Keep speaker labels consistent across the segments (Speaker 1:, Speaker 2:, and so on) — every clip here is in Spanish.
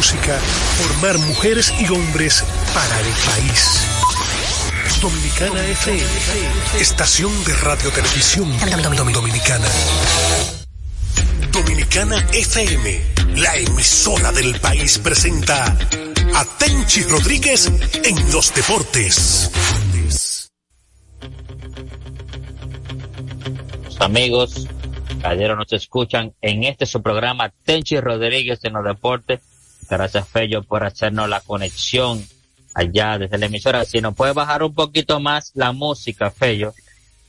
Speaker 1: música, formar mujeres y hombres para el país. Dominicana FM, estación de radio televisión dominicana. Dominicana FM, la emisora del país presenta a Tenchi Rodríguez en los deportes.
Speaker 2: amigos, ayer nos escuchan en este su programa Tenchi Rodríguez en los deportes. Gracias Fello por hacernos la conexión allá desde la emisora. Si nos puede bajar un poquito más la música, Fello,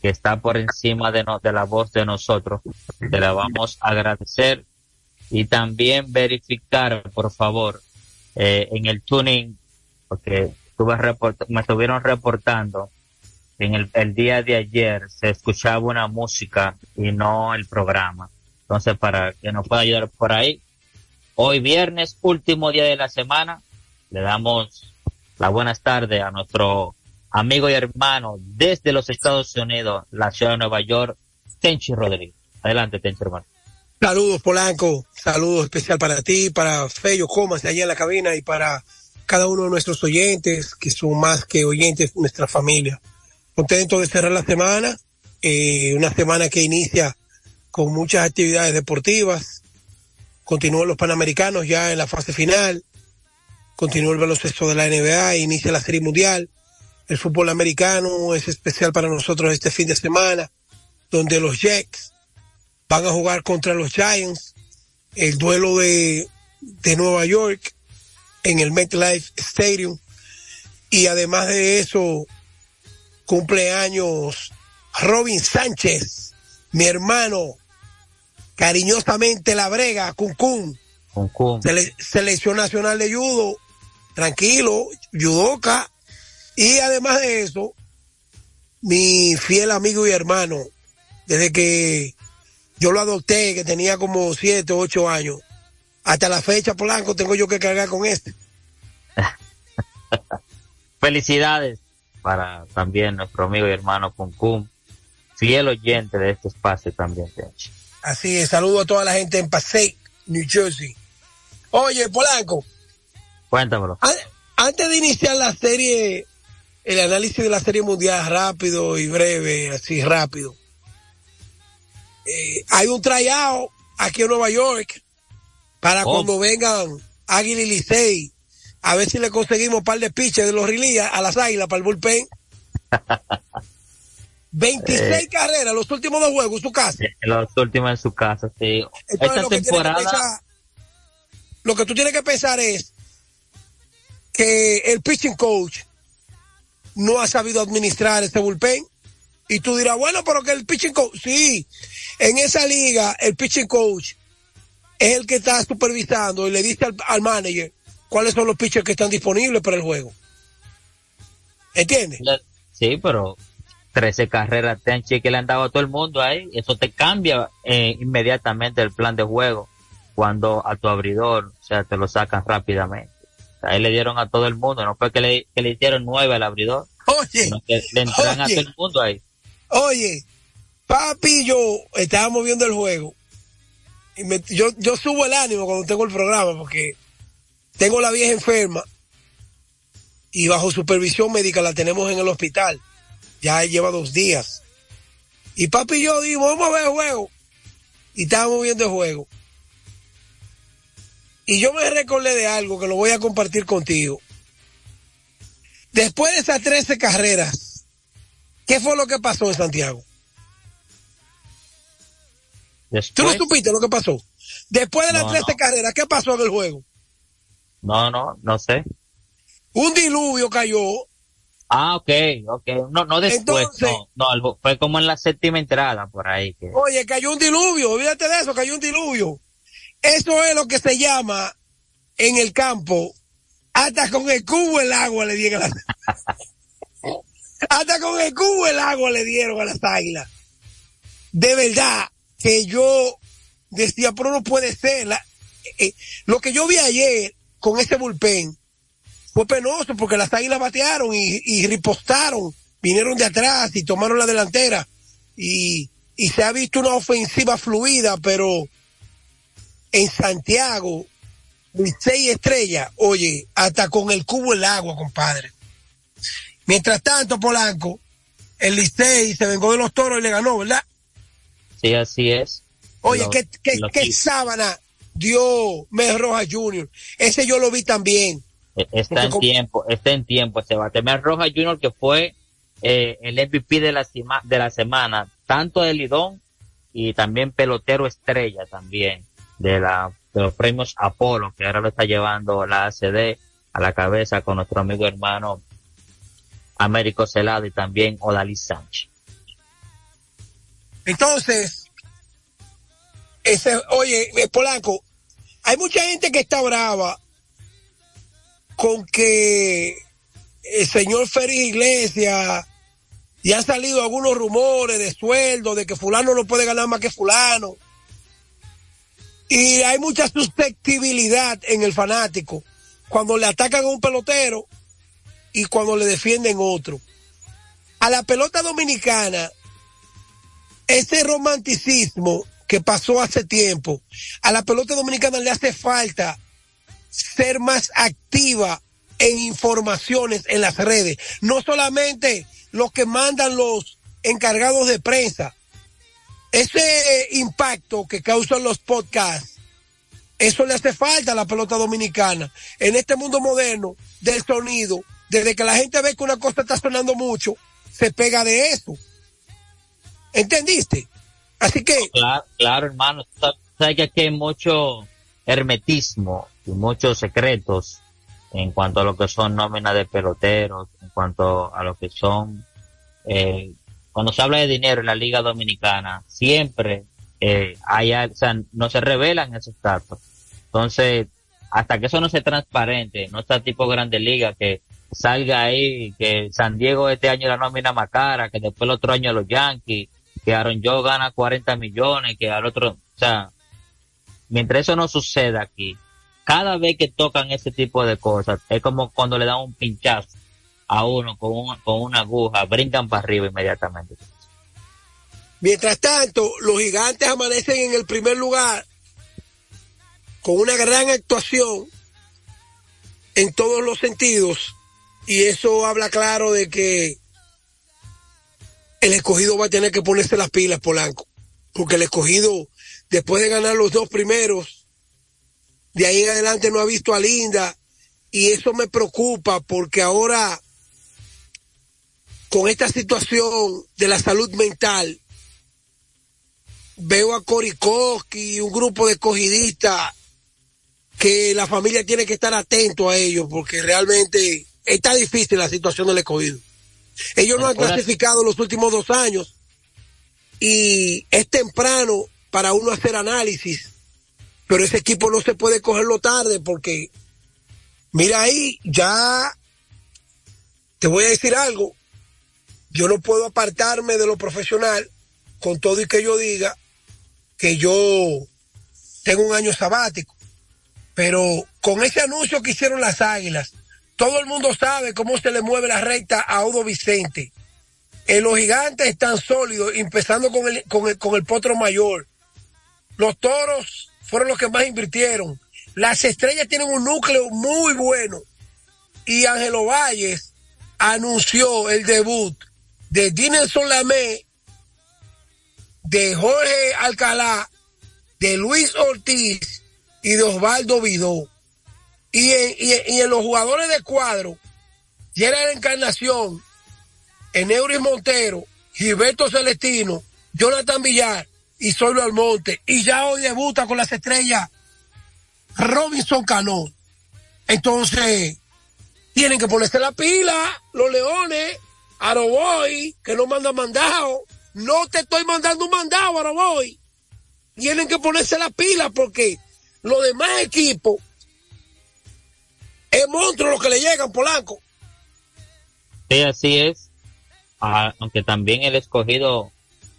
Speaker 2: que está por encima de, de la voz de nosotros, te la vamos a agradecer. Y también verificar, por favor, eh, en el tuning, porque me estuvieron reportando en el, el día de ayer se escuchaba una música y no el programa. Entonces, para que nos pueda ayudar por ahí, hoy viernes, último día de la semana, le damos las buenas tardes a nuestro amigo y hermano desde los Estados Unidos, la ciudad de Nueva York, Tenchi Rodríguez. Adelante, Tenchi, hermano.
Speaker 3: Saludos, Polanco. Saludos especial para ti, para Fello Comas, allá en la cabina, y para cada uno de nuestros oyentes, que son más que oyentes nuestra familia contento de cerrar la semana, eh, una semana que inicia con muchas actividades deportivas, continúan los Panamericanos ya en la fase final, continúa el baloncesto de la NBA, inicia la Serie Mundial, el fútbol americano es especial para nosotros este fin de semana, donde los Jets van a jugar contra los Giants, el duelo de, de Nueva York en el MetLife Stadium, y además de eso, cumpleaños Robin Sánchez, mi hermano, cariñosamente la brega, Cuncún. selección nacional de judo, tranquilo, judoka. Y además de eso, mi fiel amigo y hermano, desde que yo lo adopté, que tenía como siete o ocho años, hasta la fecha, Polanco, tengo yo que cargar con este.
Speaker 2: Felicidades para también nuestro amigo y hermano Cum fiel oyente de este espacio también.
Speaker 3: Así es, saludo a toda la gente en Passaic, New Jersey. Oye, Polanco.
Speaker 2: Cuéntamelo.
Speaker 3: Antes de iniciar la serie, el análisis de la serie mundial rápido y breve, así rápido. Eh, hay un tryout aquí en Nueva York para cuando vengan Águila y Licey a ver si le conseguimos un par de piches de los rilías a las águilas para el bullpen. 26 eh. carreras, los últimos dos juegos en su casa.
Speaker 2: Los últimos en su casa, sí. Esta temporada.
Speaker 3: lo que tú tienes que pensar es que el pitching coach no ha sabido administrar este bullpen. Y tú dirás, bueno, pero que el pitching coach, sí, en esa liga el pitching coach es el que está supervisando y le dice al manager, cuáles son los pitchers que están disponibles para el juego. ¿Entiendes?
Speaker 2: Sí, pero 13 carreras que le han dado a todo el mundo ahí. Eso te cambia eh, inmediatamente el plan de juego cuando a tu abridor, o sea, te lo sacan rápidamente. ahí le dieron a todo el mundo, no fue que le, que le hicieron nueve al abridor.
Speaker 3: Oye,
Speaker 2: que le entran a todo el mundo ahí.
Speaker 3: Oye, papi y yo estábamos viendo el juego. Y yo, yo subo el ánimo cuando tengo el programa porque tengo la vieja enferma y bajo supervisión médica la tenemos en el hospital. Ya lleva dos días. Y papi y yo dijimos, vamos a ver el juego. Y estábamos viendo el juego. Y yo me recordé de algo que lo voy a compartir contigo. Después de esas 13 carreras, ¿qué fue lo que pasó en Santiago? ¿Tú no supiste lo que pasó? Después de las 13 carreras, ¿qué pasó en el juego?
Speaker 2: No, no, no sé.
Speaker 3: Un diluvio cayó.
Speaker 2: Ah, ok, ok. No, no después, no, no, fue como en la séptima entrada por ahí. Que...
Speaker 3: Oye, cayó un diluvio, olvídate de eso, cayó un diluvio. Eso es lo que se llama en el campo, hasta con el cubo el agua le dieron a las... hasta con el cubo el agua le dieron a las águilas. De verdad que yo decía, pero no puede ser. La... Eh, eh, lo que yo vi ayer con ese bullpen fue penoso porque las águilas batearon y, ripostaron, vinieron de atrás y tomaron la delantera y, y se ha visto una ofensiva fluida, pero en Santiago Licey Estrella, oye, hasta con el cubo el agua, compadre. Mientras tanto, Polanco, el Licey se vengó de los toros y le ganó, ¿verdad?
Speaker 2: Sí, así es.
Speaker 3: Oye, ¿qué, qué, sábana dio Mes Roja Junior? Ese yo lo vi también.
Speaker 2: E, está en tiempo, está en tiempo ese bate. Mes Roja Junior que fue eh, el MVP de la, de la semana, tanto de Lidón y también pelotero estrella también de la de los premios Apolo, que ahora lo está llevando la ACD a la cabeza con nuestro amigo hermano Américo Celado y también Odalis Sánchez.
Speaker 3: Entonces, ese, oye, eh, Polanco, hay mucha gente que está brava con que el señor Félix Iglesias y han salido algunos rumores de sueldo, de que fulano no puede ganar más que fulano. Y hay mucha susceptibilidad en el fanático cuando le atacan a un pelotero y cuando le defienden otro. A la pelota dominicana, ese romanticismo que pasó hace tiempo, a la pelota dominicana le hace falta ser más activa en informaciones en las redes. No solamente los que mandan los encargados de prensa, ese eh, impacto que causan los podcasts, eso le hace falta a la pelota dominicana. En este mundo moderno del sonido, desde que la gente ve que una cosa está sonando mucho, se pega de eso. ¿Entendiste? Así que...
Speaker 2: Claro, claro hermano. Sabes que aquí hay mucho hermetismo y muchos secretos en cuanto a lo que son nóminas de peloteros, en cuanto a lo que son eh, cuando se habla de dinero en la Liga Dominicana, siempre eh, hay, o sea, no se revelan esos datos. Entonces, hasta que eso no sea transparente, no está tipo Grande Liga que salga ahí, que San Diego este año la nómina más cara, que después el otro año los Yankees, que Aaron Joe gana 40 millones, que al otro, o sea, mientras eso no suceda aquí, cada vez que tocan ese tipo de cosas, es como cuando le dan un pinchazo a uno con, con una aguja, brincan para arriba inmediatamente.
Speaker 3: Mientras tanto, los gigantes amanecen en el primer lugar con una gran actuación en todos los sentidos y eso habla claro de que el escogido va a tener que ponerse las pilas, Polanco, porque el escogido, después de ganar los dos primeros, de ahí en adelante no ha visto a Linda y eso me preocupa porque ahora con esta situación de la salud mental, veo a Korikoski y un grupo de escogidistas que la familia tiene que estar atento a ellos porque realmente está difícil la situación del escogido. Ellos no han clasificado los últimos dos años y es temprano para uno hacer análisis, pero ese equipo no se puede cogerlo tarde porque, mira ahí, ya te voy a decir algo, yo no puedo apartarme de lo profesional con todo y que yo diga que yo tengo un año sabático. Pero con ese anuncio que hicieron las águilas, todo el mundo sabe cómo se le mueve la recta a Udo Vicente. En los gigantes están sólidos, empezando con el, con el, con el potro mayor. Los toros fueron los que más invirtieron. Las estrellas tienen un núcleo muy bueno. Y Ángelo Valles anunció el debut de Dinelson Lamé, de Jorge Alcalá, de Luis Ortiz y de Osvaldo Vidó. Y en, los jugadores de cuadro, la Encarnación, Eneuris Montero, Gilberto Celestino, Jonathan Villar y Solo Almonte. Y ya hoy debuta con las estrellas Robinson Cano. Entonces, tienen que ponerse la pila, los leones, Aroboy, que no manda mandado. No te estoy mandando un mandado, Aroboy. Tienen que ponerse la pila porque los demás equipos es monstruo lo que le llegan, Polanco.
Speaker 2: Sí, así es. Ah, aunque también el escogido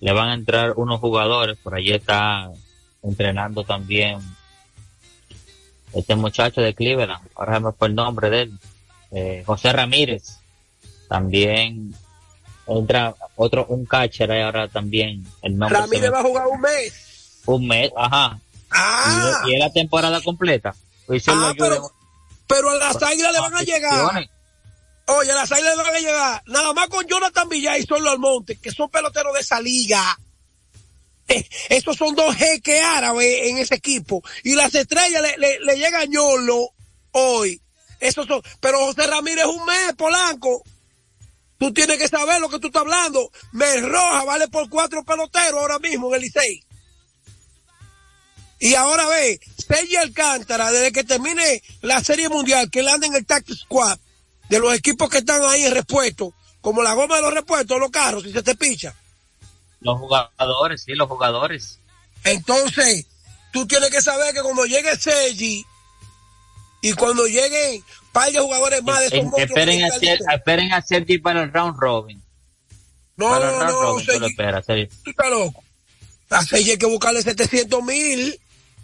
Speaker 2: le van a entrar unos jugadores, por allí está entrenando también este muchacho de Cleveland, ahora me fue el nombre de él, eh, José Ramírez también entra otro, un catcher ahora también. El
Speaker 3: nombre Ramírez va a jugar un mes.
Speaker 2: Un mes, ajá.
Speaker 3: Ah.
Speaker 2: Y, es la temporada completa. Pues ah,
Speaker 3: pero, pero a las águilas le van a llegar. Oye, las águilas van a llegar. Nada más con Jonathan Villay y Solo Almonte, que son peloteros de esa liga. Eh, estos son dos jeques árabes en ese equipo. Y las estrellas le, le, le llega Ñolo hoy. Esos son, pero José Ramírez un mes, Polanco. Tú tienes que saber lo que tú estás hablando. Me roja vale por cuatro peloteros ahora mismo en el Licey. Y ahora ve, Sergio Alcántara, desde que termine la Serie Mundial, que él anda en el Tax Squad, de los equipos que están ahí en repuesto, como la goma de los repuestos, los carros, si se te picha.
Speaker 2: Los jugadores, sí, los jugadores.
Speaker 3: Entonces, tú tienes que saber que cuando llegue Sergi y cuando lleguen par de jugadores más de
Speaker 2: esos esperen, a hacer, esperen a Sergi para el round robin.
Speaker 3: No, para el round no, robin, Sergi, espera, Sergi. Tú estás loco. A Sergi hay que buscarle 700 mil.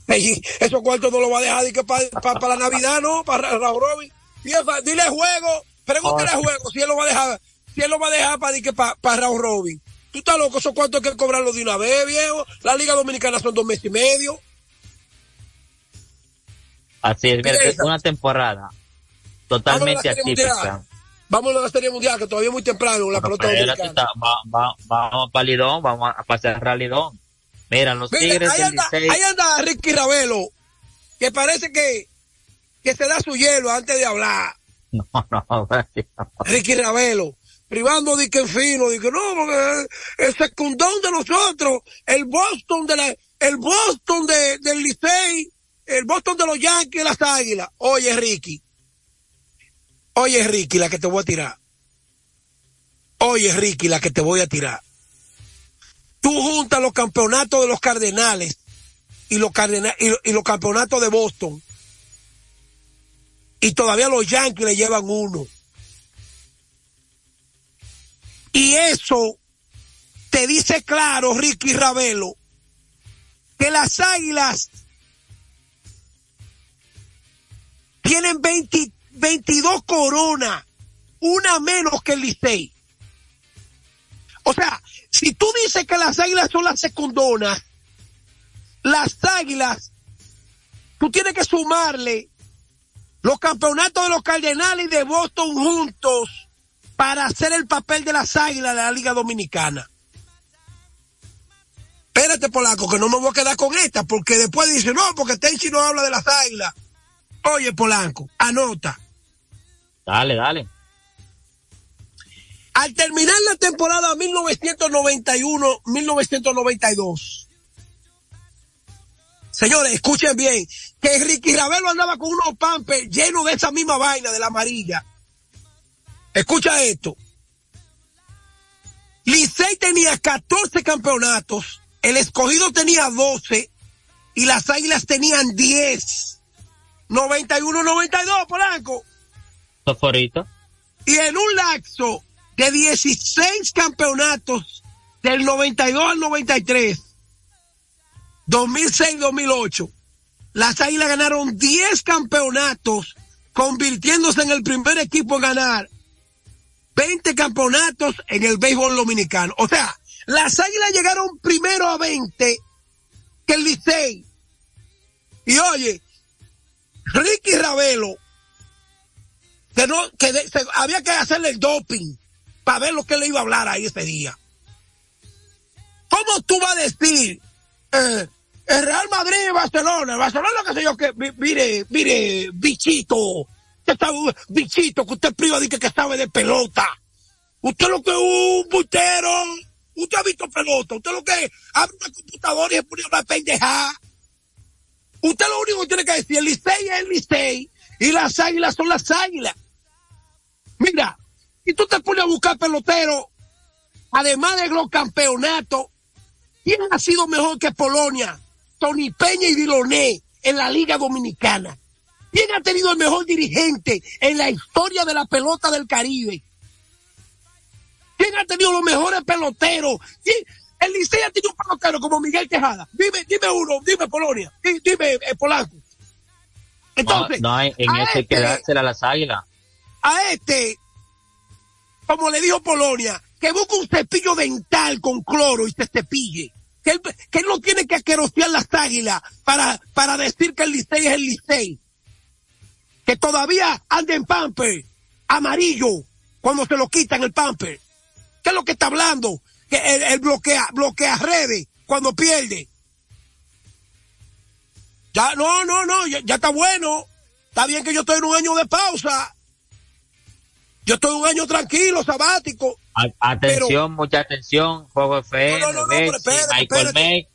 Speaker 3: Esos cuartos no lo va a dejar que para, para, la Navidad, ¿no? Para el round robin. Dile juego, pregúntale a juego si él lo va a dejar, si él lo va a dejar para, para, para round robin. Tú estás loco, esos cuartos hay que cobrarlo de una vez, viejo. La Liga Dominicana son dos meses y medio.
Speaker 2: Así es, es una temporada totalmente atípica.
Speaker 3: Vamos a la Serie Mundial, que todavía es muy temprano, la pelota
Speaker 2: dominicana. vamos para Lidón, vamos a pasar a Lidón. Mira, los Tigres
Speaker 3: ahí anda, ahí anda Ricky Ravelo, que parece que, que se da su hielo antes de hablar.
Speaker 2: No, no,
Speaker 3: Ricky Ravelo privando de que fino, de que no, el secundón de nosotros, el Boston de la, el Boston de, del Licey, el Boston de los Yankees y las Águilas. Oye, Ricky. Oye, Ricky, la que te voy a tirar. Oye, Ricky, la que te voy a tirar. Tú juntas los campeonatos de los Cardenales y los, y los campeonatos de Boston. Y todavía los Yankees le llevan uno. Y eso te dice claro, Ricky Ravelo, que las águilas tienen 22 coronas, una menos que el Licey. O sea, si tú dices que las águilas son las secundonas, las águilas, tú tienes que sumarle los campeonatos de los Cardenales y de Boston juntos para hacer el papel de las águilas de la Liga Dominicana. Espérate, Polaco, que no me voy a quedar con esta, porque después dice, no, porque Tenchi no habla de las águilas. Oye, Polanco, anota.
Speaker 2: Dale, dale.
Speaker 3: Al terminar la temporada 1991-1992, señores, escuchen bien, que Ricky Ravelo andaba con unos pampes llenos de esa misma vaina de la amarilla Escucha esto. Licey tenía 14 campeonatos, el escogido tenía 12 y las águilas tenían 10. 91-92, Polanco.
Speaker 2: Favorito.
Speaker 3: Y en un lapso de 16 campeonatos del 92 al 93, 2006-2008, las águilas ganaron 10 campeonatos, convirtiéndose en el primer equipo en ganar 20 campeonatos en el béisbol dominicano. O sea, las águilas llegaron primero a 20 que el Licey. Y oye, Ricky Ravelo, que no, que había que hacerle el doping para ver lo que le iba a hablar ahí ese día. ¿Cómo tú vas a decir, eh, el Real Madrid y Barcelona, Barcelona que sé yo que, mire, mire, bichito, Usted sabe, bichito, que usted priva de que, que sabe de pelota. Usted lo que es un butero. Usted ha visto pelota. Usted lo que abre una computadora y se pone una pendeja. Usted lo único que tiene que decir, el Licey es el Licey y las águilas son las águilas. Mira, y tú te pones a buscar pelotero, además de los campeonatos, ¿quién ha sido mejor que Polonia? Tony Peña y Diloné en la Liga Dominicana. ¿Quién ha tenido el mejor dirigente en la historia de la pelota del Caribe? ¿Quién ha tenido los mejores peloteros? El Licey ha tenido un pelotero como Miguel Tejada. Dime, dime uno, dime Polonia, dime, eh, Polanco.
Speaker 2: Entonces, no, hay en ese que este dársela a las águilas.
Speaker 3: A este, como le dijo Polonia, que busque un cepillo dental con cloro y se cepille. Que él, que no tiene que aquerosear las águilas para, para decir que el Licey es el Licey. que todavía anda en pamper amarillo cuando se lo quitan el pamper. ¿Qué es lo que está hablando? Que el, bloquea, bloquea redes cuando pierde. Ya, no, no, no, ya, está bueno. Está bien que yo estoy en un año de pausa. Yo estoy un año tranquilo, sabático.
Speaker 2: atención, mucha atención. Juego FM, no, no, no, Michael May.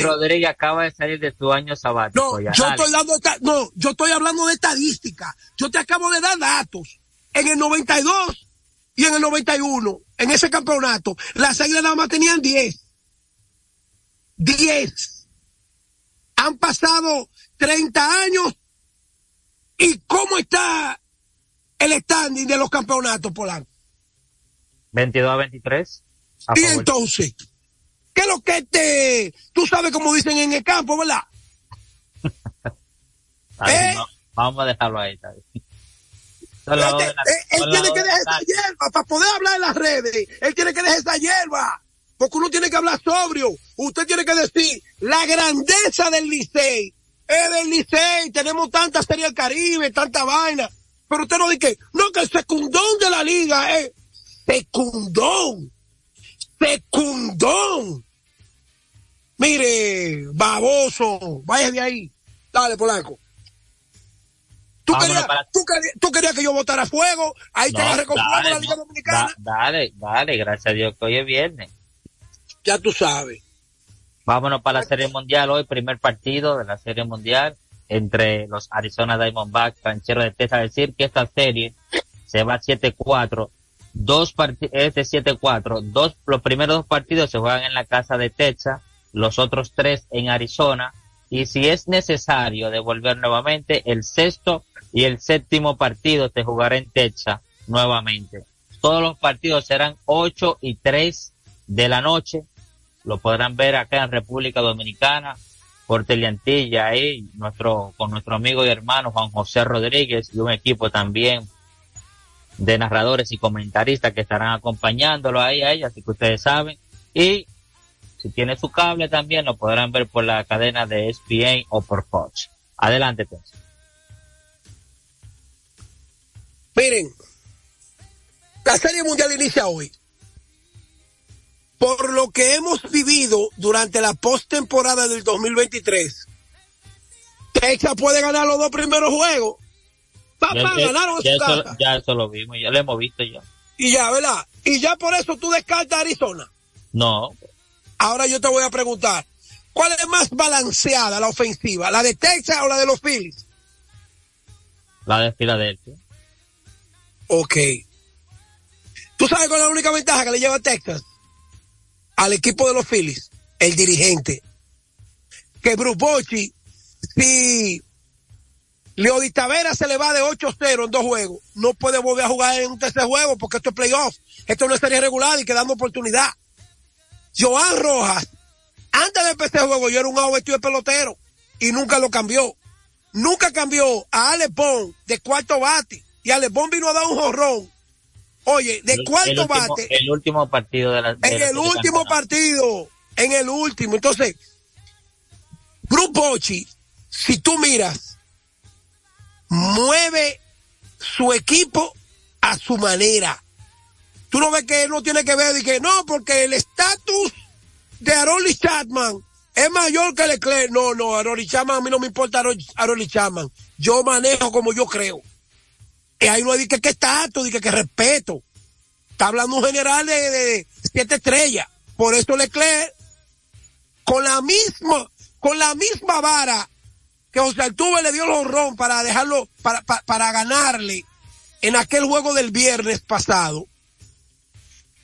Speaker 2: Rodríguez acaba de salir de tu año sabático.
Speaker 3: No, yo estoy dando, no, yo estoy hablando de estadística. Yo te acabo de dar datos. En el 92 y en el 91, en ese campeonato, las águilas nada más tenían 10. 10. Han pasado 30 años. ¿Y cómo está el standing de los campeonatos, Polanco?
Speaker 2: 22 a 23.
Speaker 3: y entonces, ¿qué es lo que te, tú sabes cómo dicen en el campo, verdad?
Speaker 2: ¿Eh? vamos a dejarlo ahí.
Speaker 3: él, tiene que dejar esa hierba para poder hablar en las redes. Él tiene que dejar esa hierba. Porque uno tiene que hablar sobrio. Usted tiene que decir la grandeza del Licey. Es del Licey. Tenemos tanta serie del Caribe, tanta vaina. Pero usted no dice, no, que el secundón de la liga es secundón. Secundón. Mire, baboso, vaya de ahí. Dale, Polanco. ¿Tú querías, tú, querías, que yo votara fuego, ahí te vas a la Liga Dominicana.
Speaker 2: dale, dale, gracias a Dios que hoy es viernes.
Speaker 3: Ya tú sabes.
Speaker 2: Vámonos para la Serie Mundial hoy, primer partido de la Serie Mundial entre los Arizona Diamondbacks, Rancheros de Texas. Decir que esta serie se va 7-4. Dos partidos, este 7-4. Dos, los primeros dos partidos se juegan en la casa de Texas, los otros tres en Arizona. Y si es necesario devolver nuevamente, el sexto y el séptimo partido se jugará en Texas nuevamente. Todos los partidos serán 8 y 3 de la noche. Lo podrán ver acá en República Dominicana por Teleantilla ahí, nuestro, con nuestro amigo y hermano Juan José Rodríguez y un equipo también de narradores y comentaristas que estarán acompañándolo ahí a ella, así que ustedes saben. Y si tiene su cable también lo podrán ver por la cadena de ESPN o por Fox. Adelante, pues.
Speaker 3: Miren, la Serie Mundial inicia hoy. Por lo que hemos vivido durante la postemporada del 2023, Texas puede ganar los dos primeros juegos.
Speaker 2: Papá, ganaron ya, eso, ya eso lo vimos, ya lo hemos visto ya.
Speaker 3: Y ya, ¿verdad? Y ya por eso tú descartas Arizona.
Speaker 2: No.
Speaker 3: Ahora yo te voy a preguntar, ¿cuál es más balanceada la ofensiva? ¿La de Texas o la de los Phillies?
Speaker 2: La de Filadelfia.
Speaker 3: Ok. ¿Tú sabes cuál es la única ventaja que le lleva a Texas? Al equipo de los Phillies, el dirigente. Que Bruce Bochy, si Leody Tavera se le va de 8-0 en dos juegos, no puede volver a jugar en un tercer juego porque esto es playoff. Esto no es serie regular y quedando oportunidad. Joan Rojas, antes de empezar el juego, yo era un agua de pelotero y nunca lo cambió. Nunca cambió a Ale de cuarto bate y Alepón vino a dar un jorrón. Oye, de cuarto bate.
Speaker 2: El último partido de la.
Speaker 3: en el último partido. En el último. Entonces, Grupo Bochi, si tú miras, mueve su equipo a su manera. Tú no ves que él no tiene que ver y que no, porque el estatus de Aroli Chapman es mayor que Leclerc. No, no, Aroli Chapman, a mí no me importa Aroli Chapman. Yo manejo como yo creo. Y ahí no dice que está alto, dice que respeto. Está hablando un general de, siete estrellas. Por eso Leclerc, con la misma, con la misma vara que José Altuve le dio el honrón para dejarlo, para, para, ganarle en aquel juego del viernes pasado.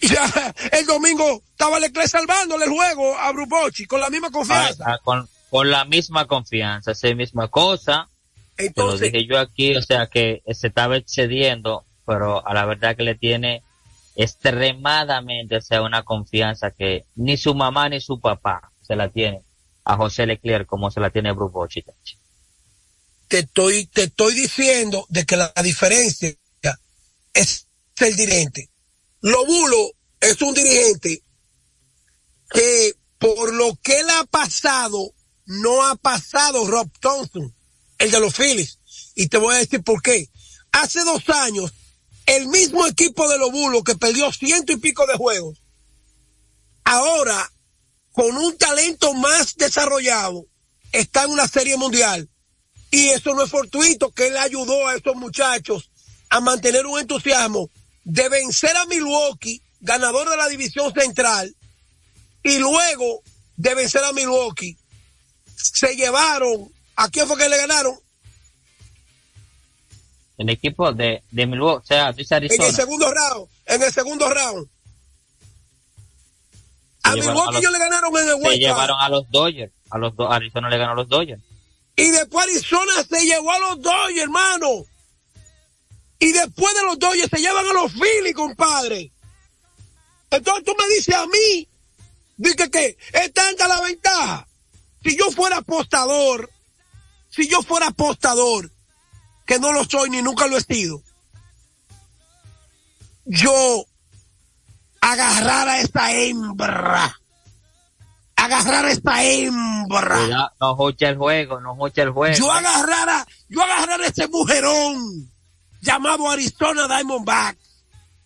Speaker 3: Y ya el domingo estaba Leclerc salvándole el juego a Brubochi con la misma confianza.
Speaker 2: Ah, con, con la misma confianza, esa misma cosa entonces, lo dije yo aquí, o sea que se estaba excediendo, pero a la verdad que le tiene extremadamente, o sea, una confianza que ni su mamá ni su papá se la tiene a José Leclerc como se la tiene Bruce Bochy.
Speaker 3: Te estoy, te estoy diciendo de que la, diferencia es el dirigente. Lobulo es un dirigente que por lo que él ha pasado, no ha pasado Rob Thompson el de los Phillies. Y te voy a decir por qué. Hace dos años, el mismo equipo de los Bulos que perdió ciento y pico de juegos, ahora, con un talento más desarrollado, está en una serie mundial. Y eso no es fortuito, que él ayudó a estos muchachos a mantener un entusiasmo de vencer a Milwaukee, ganador de la división central, y luego de vencer a Milwaukee, se llevaron, ¿a quién fue que le ganaron?
Speaker 2: El equipo de, de Milwaukee, o sea, Arizona.
Speaker 3: En el segundo round, en el segundo round. A Milwaukee ellos le ganaron en el
Speaker 2: Se llevaron a los Dodgers, a los Arizona le ganó a los Dodgers.
Speaker 3: Y después Arizona se llevó a los Dodgers, hermano. Y después de los Dodgers se llevan a los Phillies, compadre. Entonces tú me dices a mí, dije que es tanta la ventaja. Si yo fuera apostador, si yo fuera apostador, que no lo soy ni nunca lo he sido, yo agarrar a esta hembra, agarrar a esta hembra.
Speaker 2: no jocha el juego, no jocha el juego.
Speaker 3: Yo agarrara, yo agarrara a ese mujerón llamado Arizona Diamondback,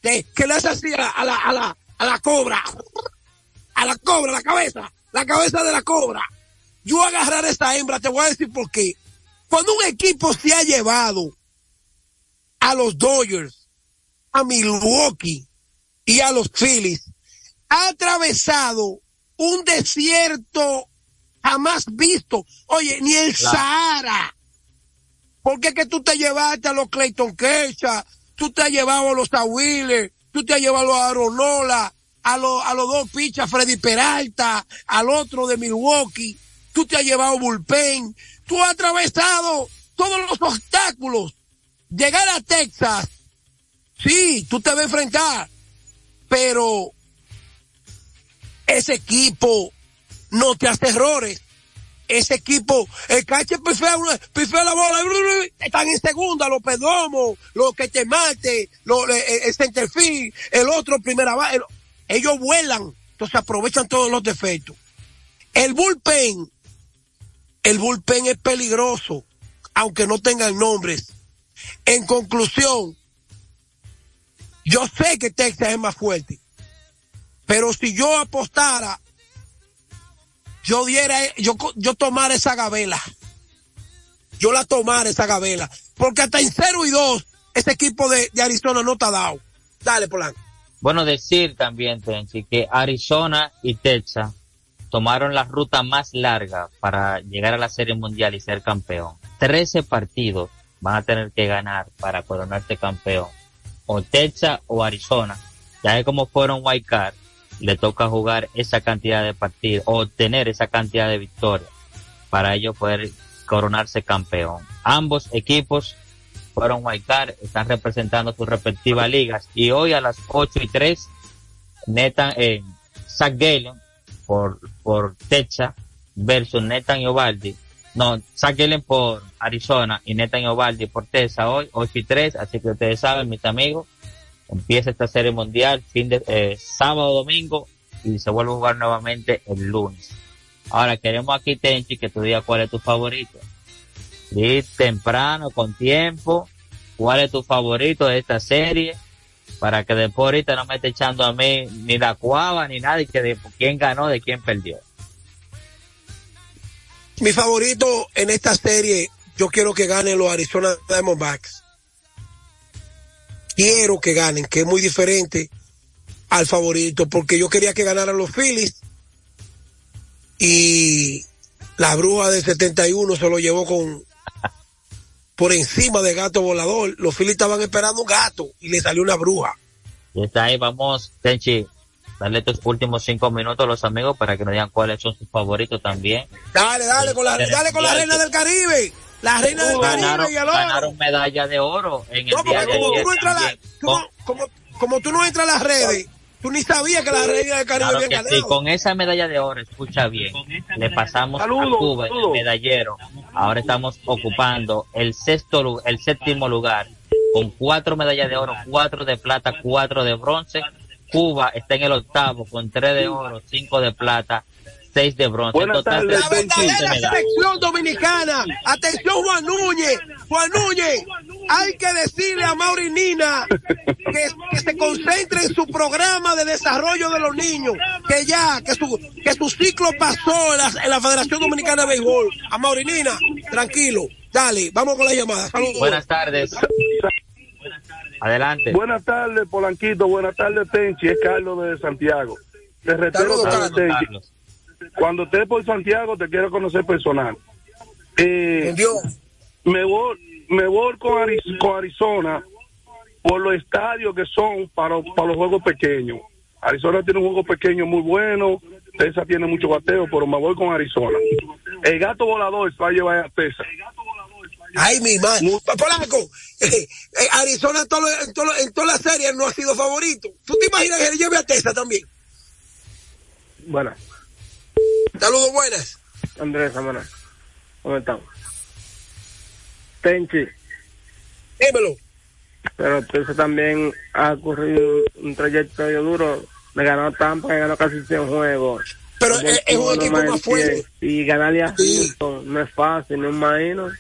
Speaker 3: que, que le hace así a la, a la, a la, a la cobra, a la cobra, la cabeza, la cabeza de la cobra. Yo agarrar a esta hembra, te voy a decir por qué. Cuando un equipo se ha llevado a los Dodgers, a Milwaukee y a los Phillies, ha atravesado un desierto jamás visto. Oye, ni el Sahara. Porque es que tú te llevaste a los Clayton Kershaw, tú te has llevado a los Wheeler, tú te has llevado a Aronola, a, los a los dos pichas, Freddy Peralta, al otro de Milwaukee, tú te has llevado bullpen, tú has atravesado todos los obstáculos. Llegar a Texas, sí, tú te vas a enfrentar, pero ese equipo no te hace errores. Ese equipo, el cache pifea, pifea la bola, están en segunda, los pedomos, los que te mate, los, el centerfield, el otro primera base, ellos vuelan, entonces aprovechan todos los defectos. El bullpen, el bullpen es peligroso, aunque no tengan nombres. En conclusión, yo sé que Texas es más fuerte, pero si yo apostara, yo diera, yo, yo tomara esa gavela. Yo la tomara esa gavela. Porque hasta en 0 y 2, ese equipo de, Arizona no está dado. Dale, Polanco.
Speaker 2: Bueno, decir también, Tenchi, que Arizona y Texas tomaron la ruta más larga para llegar a la Serie Mundial y ser campeón. Trece partidos van a tener que ganar para coronarse campeón. O Texas o Arizona. Ya que como fueron White Card, le toca jugar esa cantidad de partidos o obtener esa cantidad de victorias para ello poder coronarse campeón. Ambos equipos fueron White Card, están representando sus respectivas ligas y hoy a las 8 y 3 Netan, eh, Zach Galen por, por Texas versus Netan Ovaldi. No, Zach Galen por Arizona y Netan Ovaldi por Texas hoy, 8 y 3. Así que ustedes saben, mis amigos, empieza esta serie mundial fin de eh, sábado, domingo y se vuelve a jugar nuevamente el lunes. Ahora queremos aquí, Tenchi, que tú digas cuál es tu favorito. Y temprano, con tiempo, cuál es tu favorito de esta serie para que después ahorita no me esté echando a mí ni la cuava ni nada y que de quién ganó, de quién perdió.
Speaker 3: Mi favorito en esta serie, yo quiero que ganen los Arizona Diamondbacks. Quiero que ganen, que es muy diferente al favorito, porque yo quería que ganaran los Phillies y la bruja del 71 se lo llevó con por encima de gato volador. Los Phillies estaban esperando un gato y le salió una bruja.
Speaker 2: Y está ahí, vamos, Tenchi, darle estos últimos cinco minutos a los amigos para que nos digan cuáles son sus favoritos también.
Speaker 3: Dale, dale, con la, dale con la reina del Caribe. La reina del Caribe
Speaker 2: ganaron,
Speaker 3: y el oro.
Speaker 2: ganaron medalla de oro en el
Speaker 3: No,
Speaker 2: día de
Speaker 3: como tú no entras la- no- como, como tú no entras a las redes, tú ni sabías que la reina del Caribe
Speaker 2: Claro
Speaker 3: había
Speaker 2: que
Speaker 3: ganado.
Speaker 2: sí, con esa medalla de oro, escucha bien, le pasamos a Cuba en el medallero. Ahora estamos ocupando el sexto, el séptimo lugar, con cuatro medallas de oro, cuatro de plata, cuatro de bronce. Cuba está en el octavo con tres de oro, cinco de plata, seis de bronce.
Speaker 3: Buenas tardes, la verdadera selección dominicana. Atención, Juan Núñez. Juan Núñez, hay que decirle a Maurinina que, se concentre en su programa de desarrollo de los niños. Que ya, que su, que su ciclo pasó en la, en la Federación Dominicana de Béisbol. A Maurinina, tranquilo. Dale, vamos con la llamada. Saludos.
Speaker 2: Buenas tardes. Adelante.
Speaker 4: Buenas tardes, Polanquito. Buenas tardes, Tenchi. Es Carlos de Santiago. Te reitero, Carlos. Cuando estés por Santiago, te quiero conocer personal. Eh, me voy, me voy con, Arizona por los estadios que son para, para los juegos pequeños. Arizona tiene un juego pequeño muy bueno. Tesa tiene mucho bateo, pero me voy con Arizona. El gato volador se va a llevar a Tesa.
Speaker 3: Ay, mi madre. Polanco, eh, eh, Arizona en, todo, en, en todas las series no ha sido favorito. ¿Tú te imaginas que le lleve a Tesa también?
Speaker 4: Buenas.
Speaker 3: Saludos, buenas.
Speaker 4: Andrés, buenas. ¿Cómo estamos? Tenchi.
Speaker 3: Dímelo.
Speaker 4: Pero Tesa también ha ocurrido un trayecto duro. Le ganó Tampa, le ganó casi 100 juegos.
Speaker 3: Pero es, un equipo más fuerte.
Speaker 4: Y ganarle a no es fácil, no imagino.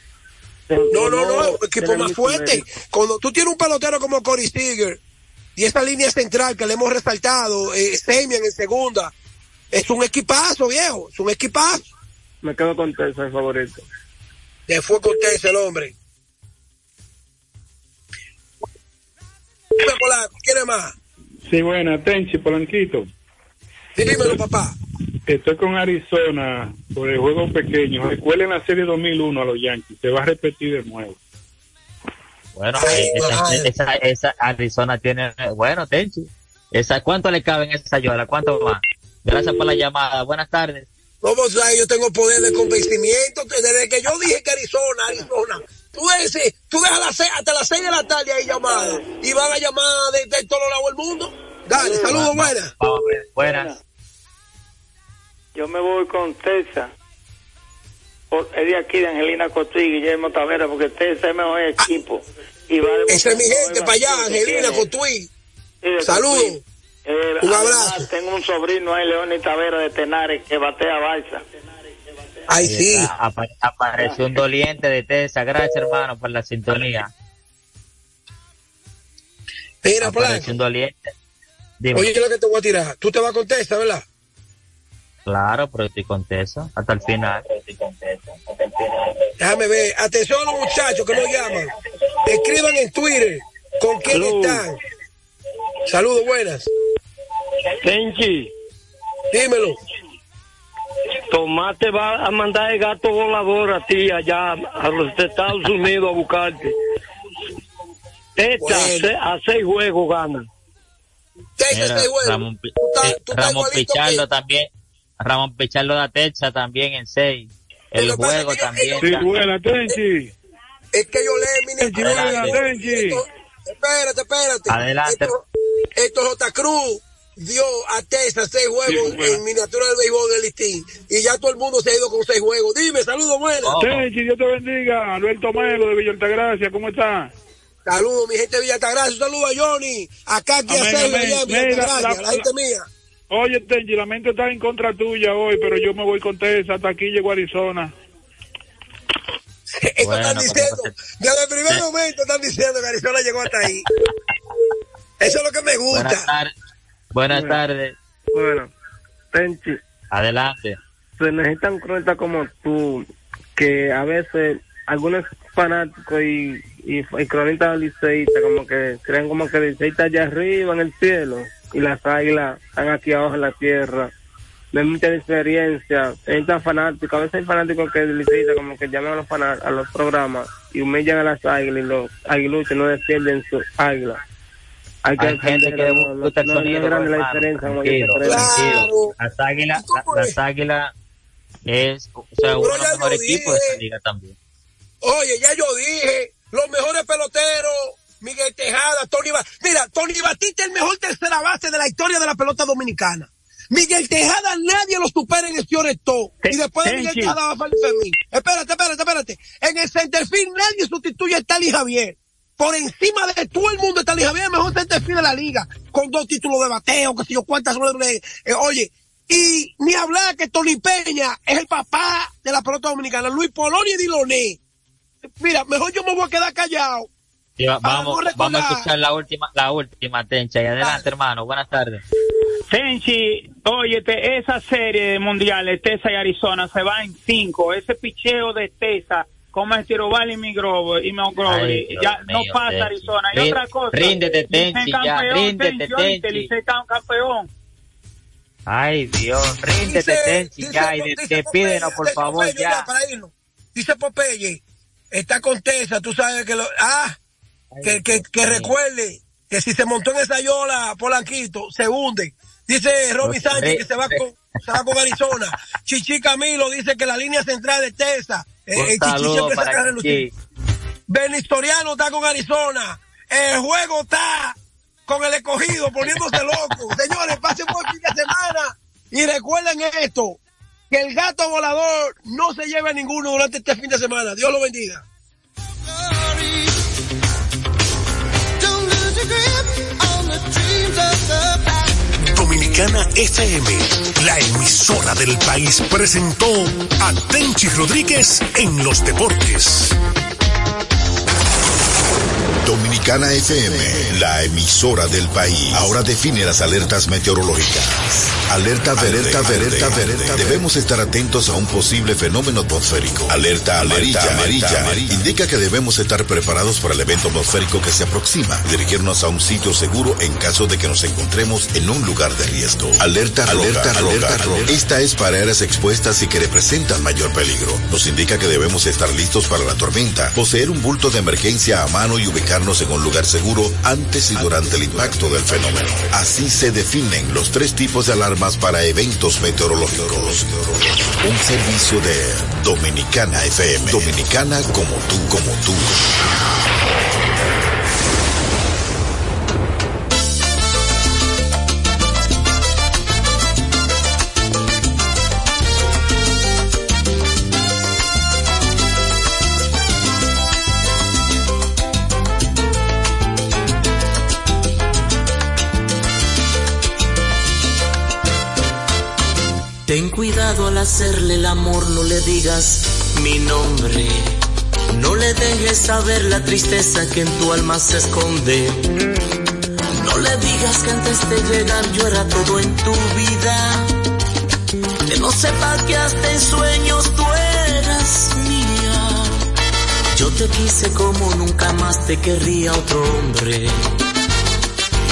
Speaker 3: No, no, no, un equipo más fuerte. Cuando tú tienes un pelotero como Corey Seager y esa línea central que le hemos resaltado, eh, Semian en segunda, es un equipazo, viejo, es un equipazo.
Speaker 4: Me quedo con Tessa, el favorito.
Speaker 3: Le fue con Tessa el hombre. ¿Quiere más?
Speaker 4: Sí, buena, Tenchi, Polanquito.
Speaker 3: Sí, dímelo, papá.
Speaker 4: Estoy con Arizona por el juego pequeño. Recuerden la serie 2001 a los Yankees. Se va a repetir de nuevo.
Speaker 2: Bueno, esa, esa, Arizona tiene. Bueno, Tenchi. Esa, ¿Cuánto le cabe en esa llora? ¿Cuánto más? Gracias por la llamada. Buenas tardes.
Speaker 3: ¿Cómo sabes? Yo tengo poder de convencimiento. Desde que yo dije que Arizona, Arizona. Tú, ese, tú dejas hasta las 6 de la tarde ahí llamada. Y van a llamar de, de todos lados del mundo. Dale, saludos, buenas.
Speaker 2: Buenas.
Speaker 5: Yo me voy con Tessa. Es de aquí, de Angelina Cotuí y Guillermo Tavera, porque Tessa es el mejor ah, equipo. y va
Speaker 3: ese es mi gente para allá, Angelina Cotuí. Saludos. Eh, un abrazo.
Speaker 5: Tengo un sobrino ahí, León Tavera de Tenares, que batea balsa.
Speaker 3: Ay, sí.
Speaker 2: apareció un doliente de Tessa. Gracias, hermano, por la sintonía.
Speaker 3: Mira, Apareció
Speaker 2: un doliente.
Speaker 3: Oye, ¿qué es lo que te voy a tirar? Tú te vas con Tessa, ¿verdad?
Speaker 2: Claro, pero estoy con Tessa hasta el final.
Speaker 3: Déjame ver. Atención a los muchachos que nos llaman. Escriban en Twitter con quién están. Saludos, buenas.
Speaker 5: Tenchi.
Speaker 3: Dímelo.
Speaker 5: Tomate va a mandar el gato volador a ti allá a los Estados Unidos a buscarte. Esta a seis juegos gana.
Speaker 2: Ramón, Ramón Pichardo también. Ramón Pichardo da Techa también en seis. El juego también.
Speaker 4: Sí, buena, Tenchi.
Speaker 3: Es que yo leí mi
Speaker 4: Tenchi.
Speaker 3: Espérate, espérate.
Speaker 2: Adelante.
Speaker 3: Esto, es J. Cruz dio a Tessa seis juegos en miniatura del béisbol del listín. Y ya todo el mundo se ha ido con seis juegos. Dime, saludos buenos.
Speaker 4: Oh. Tenchi, Dios te bendiga. Alberto Melo de Villa Altagracia, ¿cómo está?
Speaker 3: Saludos, mi gente de Villa Altagracia. Saludos a Johnny. Acá, aquí a Sergio, allá en Villa Altagracia, la, gente mía.
Speaker 4: Oye, Tenchi, la mente está en contra tuya hoy, pero yo me voy con Tessa. Hasta aquí llego a Arizona.
Speaker 3: Eso están diciendo, desde el primer momento están diciendo que Arizona llegó hasta ahí. Eso es lo que me gusta.
Speaker 2: Buenas tardes.
Speaker 5: Bueno, Tenchi.
Speaker 2: Adelante.
Speaker 5: Se necesitan cronistas como tú, que a veces algunos fanáticos y, y, y cronistas liceístas como que creen como que Licey está allá arriba en el cielo y las águilas están aquí abajo en la tierra no hay mucha diferencia. Hay tan fanáticos, a veces hay fanáticos que dicen como que llaman a los, a los programas y humillan a las águilas y los aguiluchos no defienden su águila.
Speaker 2: Hay, que hay gente que no, no, no, es grande la diferencia. Claro. Las águilas, las águilas es, o sea, uno de los mejores equipos de esa liga también.
Speaker 3: Oye, ya yo dije, los mejores peloteros, Miguel Tejada, Tony Batista. Mira, Tony Batista es el mejor tercera base de la historia de la pelota dominicana. Miguel Tejada nadie lo supera en el Fioreto. Y después de Miguel Tejada va a Fermín. Espérate, espérate, espérate. En el centerfield nadie sustituye a Tali Javier. Por encima de todo el mundo, Tali Javier es el mejor centerfield de la liga. Con dos títulos de bateo, que sé yo cuántas. Eh, oye, Y ni hablar que Tony Peña es el papá de la pelota dominicana, Luis Polonia y Diloné. Mira, mejor yo me voy a quedar callado.
Speaker 2: vamos, vamos a escuchar la última, la última, Tencha. Y adelante, hermano. Buenas tardes.
Speaker 6: Tenchi, oye, esa serie de mundiales, Tesa y Arizona, se va en cinco. Ese picheo de Tesa, como es Tirobal y Migrobo, y ya no pasa Arizona. Y otra cosa.
Speaker 2: Ríndete, Tenchi, ya, ríndete, Tenchi.
Speaker 6: campeón.
Speaker 2: Ay, Dios, ríndete, Tenchi, ya, y despídenos, por favor, ya.
Speaker 3: Dice Popeye, está con Tesa, tú sabes que lo... Ah, que, que, que recuerde que si se montó en esa yola, Polanquito, se hunde Dice Roby Sánchez que se va con, se va con Arizona. Chichi Camilo dice que la línea central de Tesa.
Speaker 2: Eh, eh Chichi siempre saca
Speaker 3: relucir. Benistoriano está con Arizona. El juego está con el escogido poniéndose loco. Señores, pasen por fin de semana y recuerden esto, que el gato volador no se lleve a ninguno durante este fin de semana. Dios lo bendiga.
Speaker 1: Dominicana FM, la emisora del país, presentó a Tenchi Rodríguez en los deportes.
Speaker 7: Dominicana FM, la emisora del país. Ahora define las alertas meteorológicas. Alerta alerta alerta alerta. Debemos estar atentos a un posible fenómeno atmosférico. Alerta amarilla, amarilla, amarilla. Indica que debemos estar preparados para el evento atmosférico que se aproxima. Dirigirnos a un sitio seguro en caso de que nos encontremos en un lugar de riesgo. Alerta alerta alerta. Esta es para áreas expuestas y que representan mayor peligro. Nos indica que debemos estar listos para la tormenta. Poseer un bulto de emergencia a mano y ubicar en un lugar seguro antes y durante el impacto del fenómeno. Así se definen los tres tipos de alarmas para eventos meteorológicos. Un servicio de Dominicana FM. Dominicana como tú, como tú.
Speaker 8: Cuidado al hacerle el amor, no le digas mi nombre. No le dejes saber la tristeza que en tu alma se esconde. No le digas que antes de llegar yo era todo en tu vida. Que no sepa que hasta en sueños tú eras mía. Yo te quise como nunca más te querría otro hombre.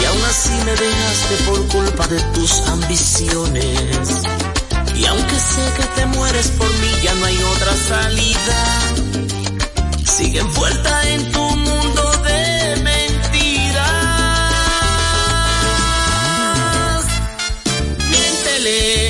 Speaker 8: Y aún así me dejaste por culpa de tus ambiciones. Y aunque sé que te mueres por mí, ya no hay otra salida. Sigue envuelta en tu mundo de mentiras. Miéntele.